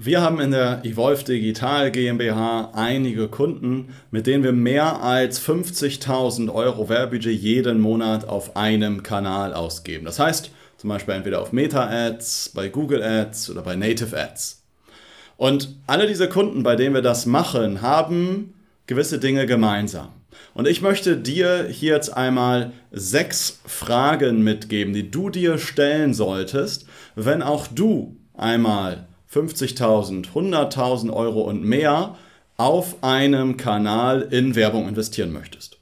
Wir haben in der Evolve Digital GmbH einige Kunden, mit denen wir mehr als 50.000 Euro Werbebudget jeden Monat auf einem Kanal ausgeben. Das heißt zum Beispiel entweder auf Meta-Ads, bei Google Ads oder bei Native Ads. Und alle diese Kunden, bei denen wir das machen, haben gewisse Dinge gemeinsam. Und ich möchte dir hier jetzt einmal sechs Fragen mitgeben, die du dir stellen solltest, wenn auch du einmal 50.000, 100.000 Euro und mehr auf einem Kanal in Werbung investieren möchtest.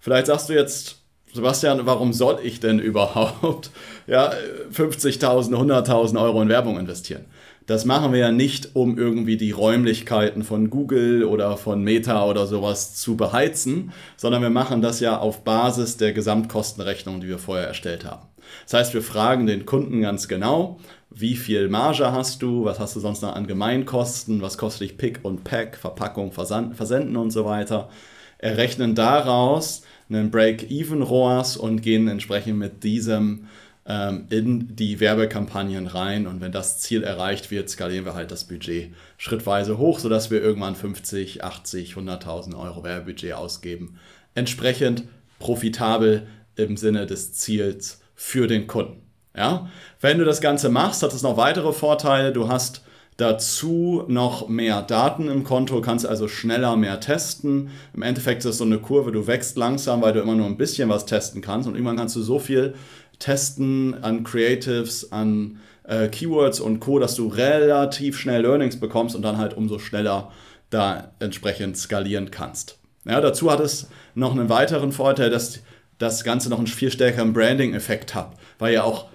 Vielleicht sagst du jetzt, Sebastian, warum soll ich denn überhaupt ja, 50.000, 100.000 Euro in Werbung investieren? Das machen wir ja nicht, um irgendwie die Räumlichkeiten von Google oder von Meta oder sowas zu beheizen, sondern wir machen das ja auf Basis der Gesamtkostenrechnung, die wir vorher erstellt haben. Das heißt, wir fragen den Kunden ganz genau, wie viel Marge hast du, was hast du sonst noch an Gemeinkosten, was kostet dich Pick und Pack, Verpackung, Versand, Versenden und so weiter. Errechnen daraus einen Break-Even-ROAS und gehen entsprechend mit diesem ähm, in die Werbekampagnen rein. Und wenn das Ziel erreicht wird, skalieren wir halt das Budget schrittweise hoch, sodass wir irgendwann 50, 80, 100.000 Euro Werbebudget ausgeben. Entsprechend profitabel im Sinne des Ziels für den Kunden. Ja? Wenn du das Ganze machst, hat es noch weitere Vorteile. Du hast dazu noch mehr Daten im Konto, kannst also schneller mehr testen. Im Endeffekt ist das so eine Kurve, du wächst langsam, weil du immer nur ein bisschen was testen kannst und irgendwann kannst du so viel Testen an Creatives, an äh, Keywords und Co., dass du relativ schnell Learnings bekommst und dann halt umso schneller da entsprechend skalieren kannst. Ja, dazu hat es noch einen weiteren Vorteil, dass das Ganze noch einen viel stärkeren Branding-Effekt hat, weil ja auch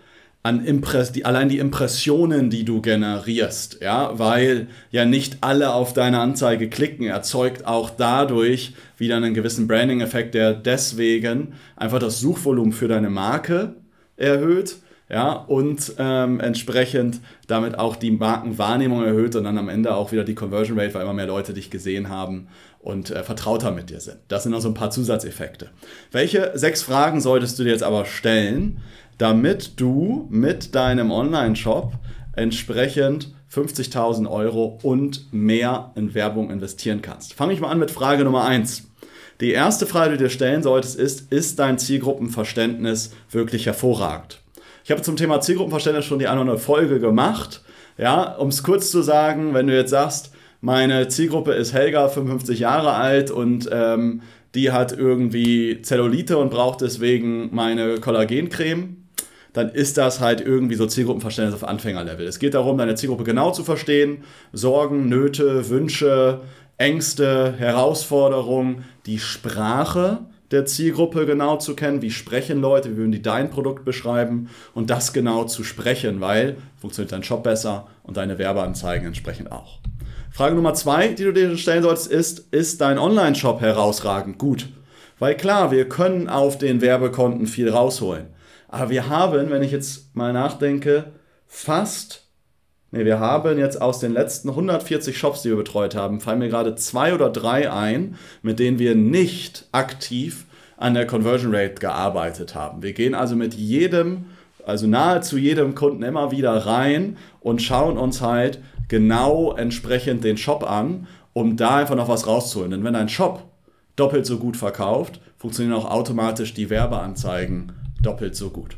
an Impress die, allein die Impressionen, die du generierst, ja, weil ja nicht alle auf deine Anzeige klicken, erzeugt auch dadurch wieder einen gewissen Branding-Effekt, der deswegen einfach das Suchvolumen für deine Marke erhöht ja, und ähm, entsprechend damit auch die Markenwahrnehmung erhöht und dann am Ende auch wieder die Conversion Rate, weil immer mehr Leute dich gesehen haben und äh, vertrauter mit dir sind. Das sind noch so ein paar Zusatzeffekte. Welche sechs Fragen solltest du dir jetzt aber stellen, damit du mit deinem Online-Shop entsprechend 50.000 Euro und mehr in Werbung investieren kannst? Fange ich mal an mit Frage Nummer 1. Die erste Frage, die du dir stellen solltest, ist, ist dein Zielgruppenverständnis wirklich hervorragend? Ich habe zum Thema Zielgruppenverständnis schon die eine Folge gemacht. Ja, um es kurz zu sagen, wenn du jetzt sagst, meine Zielgruppe ist Helga, 55 Jahre alt und ähm, die hat irgendwie Zellulite und braucht deswegen meine Kollagencreme, dann ist das halt irgendwie so Zielgruppenverständnis auf Anfängerlevel. Es geht darum, deine Zielgruppe genau zu verstehen, Sorgen, Nöte, Wünsche, Ängste, Herausforderungen, die Sprache der Zielgruppe genau zu kennen, wie sprechen Leute, wie würden die dein Produkt beschreiben und das genau zu sprechen, weil funktioniert dein Shop besser und deine Werbeanzeigen entsprechend auch. Frage Nummer zwei, die du dir stellen solltest, ist, ist dein Online-Shop herausragend gut? Weil klar, wir können auf den Werbekonten viel rausholen. Aber wir haben, wenn ich jetzt mal nachdenke, fast Nee, wir haben jetzt aus den letzten 140 Shops, die wir betreut haben, fallen mir gerade zwei oder drei ein, mit denen wir nicht aktiv an der Conversion Rate gearbeitet haben. Wir gehen also mit jedem, also nahezu jedem Kunden immer wieder rein und schauen uns halt genau entsprechend den Shop an, um da einfach noch was rauszuholen. Denn wenn ein Shop doppelt so gut verkauft, funktionieren auch automatisch die Werbeanzeigen doppelt so gut.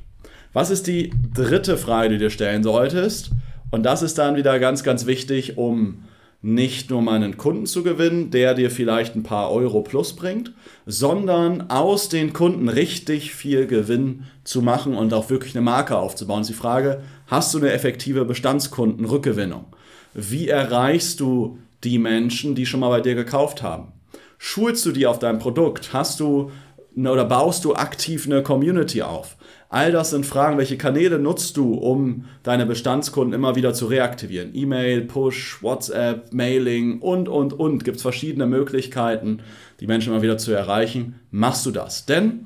Was ist die dritte Frage, die du dir stellen solltest? Und das ist dann wieder ganz, ganz wichtig, um nicht nur mal einen Kunden zu gewinnen, der dir vielleicht ein paar Euro plus bringt, sondern aus den Kunden richtig viel Gewinn zu machen und auch wirklich eine Marke aufzubauen. ist die Frage, hast du eine effektive Bestandskundenrückgewinnung? Wie erreichst du die Menschen, die schon mal bei dir gekauft haben? Schulst du die auf dein Produkt? Hast du oder baust du aktiv eine Community auf? All das sind Fragen, welche Kanäle nutzt du, um deine Bestandskunden immer wieder zu reaktivieren? E-Mail, Push, WhatsApp, Mailing und, und, und. Gibt es verschiedene Möglichkeiten, die Menschen immer wieder zu erreichen. Machst du das? Denn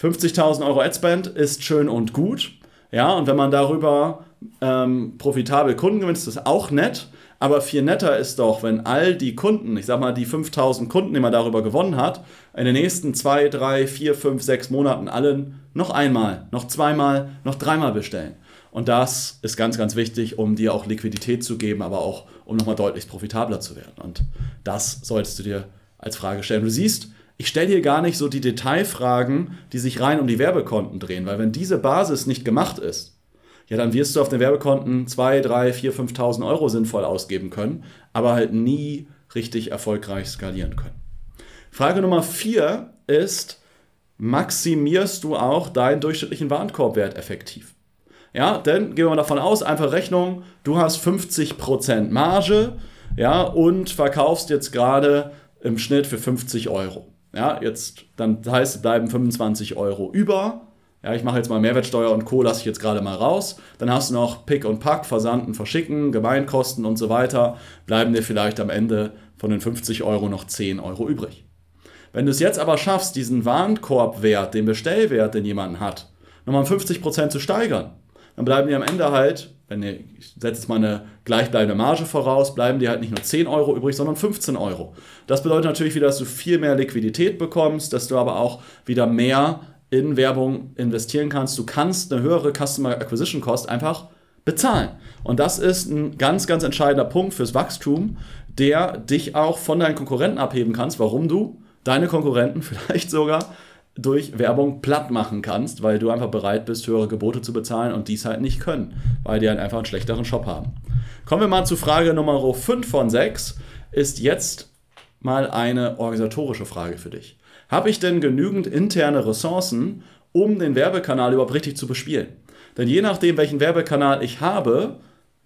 50.000 Euro Adspend ist schön und gut. Ja, und wenn man darüber ähm, profitabel Kunden gewinnt, ist das auch nett. Aber viel netter ist doch, wenn all die Kunden, ich sag mal die 5000 Kunden, die man darüber gewonnen hat, in den nächsten zwei, drei, vier, fünf, sechs Monaten allen noch einmal, noch zweimal, noch dreimal bestellen. Und das ist ganz, ganz wichtig, um dir auch Liquidität zu geben, aber auch um nochmal deutlich profitabler zu werden. Und das solltest du dir als Frage stellen. Du siehst, ich stelle hier gar nicht so die Detailfragen, die sich rein um die Werbekonten drehen, weil wenn diese Basis nicht gemacht ist, ja, dann wirst du auf den Werbekonten 2, 3, 4, 5.000 Euro sinnvoll ausgeben können, aber halt nie richtig erfolgreich skalieren können. Frage Nummer 4 ist, maximierst du auch deinen durchschnittlichen Warenkorbwert effektiv? Ja, denn gehen wir mal davon aus, einfach Rechnung, du hast 50% Marge, ja, und verkaufst jetzt gerade im Schnitt für 50 Euro. Ja, jetzt, dann heißt es, bleiben 25 Euro über ja, ich mache jetzt mal Mehrwertsteuer und Co. lasse ich jetzt gerade mal raus. Dann hast du noch Pick und Pack, Versanden, Verschicken, Gemeinkosten und so weiter. Bleiben dir vielleicht am Ende von den 50 Euro noch 10 Euro übrig. Wenn du es jetzt aber schaffst, diesen Warenkorbwert, den Bestellwert, den jemand hat, nochmal um 50% zu steigern, dann bleiben dir am Ende halt, wenn ihr, ich setze jetzt mal eine gleichbleibende Marge voraus, bleiben dir halt nicht nur 10 Euro übrig, sondern 15 Euro. Das bedeutet natürlich wieder, dass du viel mehr Liquidität bekommst, dass du aber auch wieder mehr in Werbung investieren kannst. Du kannst eine höhere Customer Acquisition Cost einfach bezahlen. Und das ist ein ganz, ganz entscheidender Punkt fürs Wachstum, der dich auch von deinen Konkurrenten abheben kannst, warum du deine Konkurrenten vielleicht sogar durch Werbung platt machen kannst, weil du einfach bereit bist, höhere Gebote zu bezahlen und dies halt nicht können, weil die halt einfach einen schlechteren Shop haben. Kommen wir mal zu Frage Nummer 5 von 6. Ist jetzt mal eine organisatorische Frage für dich. Habe ich denn genügend interne Ressourcen, um den Werbekanal überhaupt richtig zu bespielen? Denn je nachdem, welchen Werbekanal ich habe,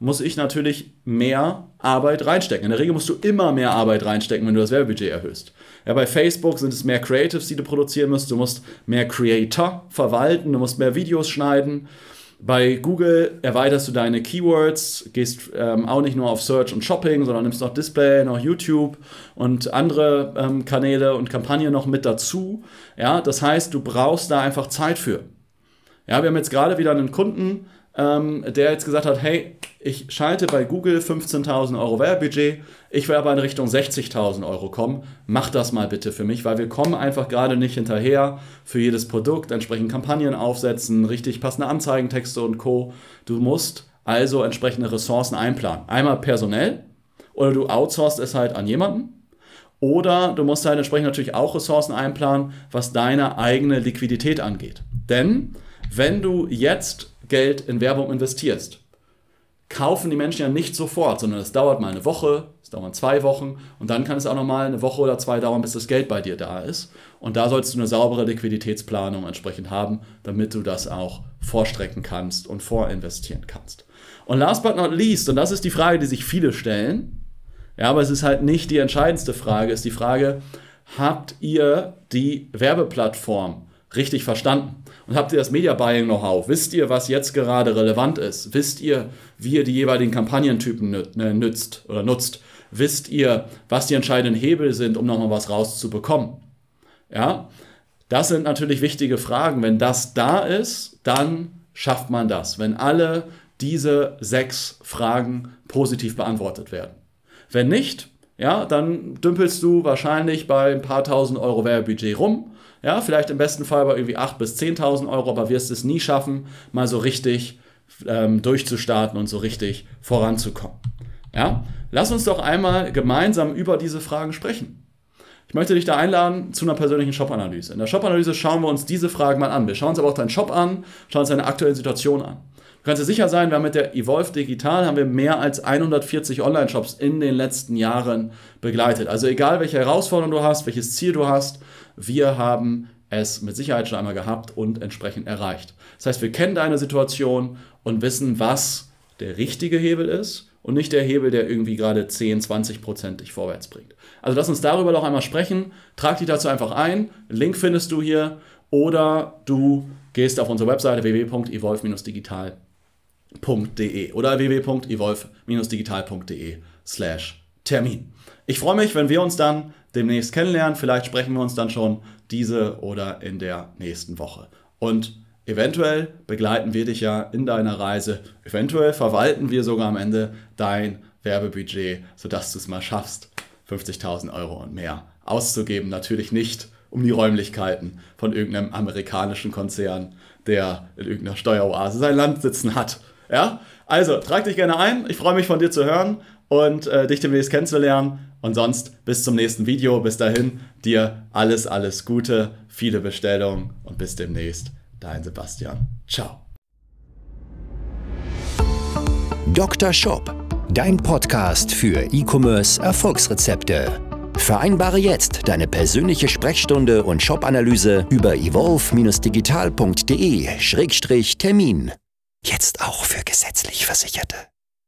muss ich natürlich mehr Arbeit reinstecken. In der Regel musst du immer mehr Arbeit reinstecken, wenn du das Werbebudget erhöhst. Ja, bei Facebook sind es mehr Creatives, die du produzieren musst. Du musst mehr Creator verwalten, du musst mehr Videos schneiden. Bei Google erweiterst du deine Keywords, gehst ähm, auch nicht nur auf Search und Shopping, sondern nimmst noch Display, noch YouTube und andere ähm, Kanäle und Kampagnen noch mit dazu. Ja, das heißt, du brauchst da einfach Zeit für. Ja, wir haben jetzt gerade wieder einen Kunden, ähm, der jetzt gesagt hat, hey, ich schalte bei Google 15.000 Euro Werbebudget, ich will aber in Richtung 60.000 Euro kommen, mach das mal bitte für mich, weil wir kommen einfach gerade nicht hinterher für jedes Produkt, entsprechend Kampagnen aufsetzen, richtig passende Anzeigentexte und Co. Du musst also entsprechende Ressourcen einplanen. Einmal personell oder du outsourcest es halt an jemanden oder du musst halt entsprechend natürlich auch Ressourcen einplanen, was deine eigene Liquidität angeht. Denn wenn du jetzt Geld in Werbung investierst, kaufen die Menschen ja nicht sofort, sondern es dauert mal eine Woche, es dauert zwei Wochen und dann kann es auch noch mal eine Woche oder zwei dauern, bis das Geld bei dir da ist. Und da sollst du eine saubere Liquiditätsplanung entsprechend haben, damit du das auch vorstrecken kannst und vorinvestieren kannst. Und last but not least, und das ist die Frage, die sich viele stellen, ja, aber es ist halt nicht die entscheidendste Frage, ist die Frage, habt ihr die Werbeplattform richtig verstanden? Und habt ihr das Media Buying Know-how? Wisst ihr, was jetzt gerade relevant ist? Wisst ihr, wie ihr die jeweiligen Kampagnentypen äh, nützt oder nutzt? Wisst ihr, was die entscheidenden Hebel sind, um nochmal was rauszubekommen? Ja, das sind natürlich wichtige Fragen. Wenn das da ist, dann schafft man das. Wenn alle diese sechs Fragen positiv beantwortet werden. Wenn nicht, ja, dann dümpelst du wahrscheinlich bei ein paar tausend Euro Werbebudget rum ja, vielleicht im besten Fall bei irgendwie 8.000 bis 10.000 Euro, aber wirst es nie schaffen, mal so richtig ähm, durchzustarten und so richtig voranzukommen. Ja, lass uns doch einmal gemeinsam über diese Fragen sprechen. Ich möchte dich da einladen zu einer persönlichen Shop-Analyse. In der Shop-Analyse schauen wir uns diese Fragen mal an. Wir schauen uns aber auch deinen Shop an, schauen uns deine aktuelle Situation an. Du kannst dir sicher sein, wir haben mit der Evolve Digital haben wir mehr als 140 Online-Shops in den letzten Jahren begleitet. Also egal, welche Herausforderung du hast, welches Ziel du hast, wir haben es mit Sicherheit schon einmal gehabt und entsprechend erreicht. Das heißt, wir kennen deine Situation und wissen, was der richtige Hebel ist und nicht der Hebel, der irgendwie gerade 10, 20 Prozent dich vorwärts bringt. Also lass uns darüber noch einmal sprechen. Trag dich dazu einfach ein. Link findest du hier oder du gehst auf unsere Webseite www.evolve-digital.de oder www.evolve-digital.de slash Termin. Ich freue mich, wenn wir uns dann demnächst kennenlernen. Vielleicht sprechen wir uns dann schon diese oder in der nächsten Woche. Und eventuell begleiten wir dich ja in deiner Reise. Eventuell verwalten wir sogar am Ende dein Werbebudget, sodass du es mal schaffst, 50.000 Euro und mehr auszugeben. Natürlich nicht um die Räumlichkeiten von irgendeinem amerikanischen Konzern, der in irgendeiner Steueroase sein Land sitzen hat. Ja? Also, trag dich gerne ein. Ich freue mich von dir zu hören und äh, dich demnächst kennenzulernen. Und sonst bis zum nächsten Video. Bis dahin, dir alles, alles Gute, viele Bestellungen und bis demnächst. Dein Sebastian. Ciao. Dr. Shop, dein Podcast für E-Commerce Erfolgsrezepte. Vereinbare jetzt deine persönliche Sprechstunde und Shop-Analyse über evolve-digital.de-termin. Jetzt auch für gesetzlich Versicherte.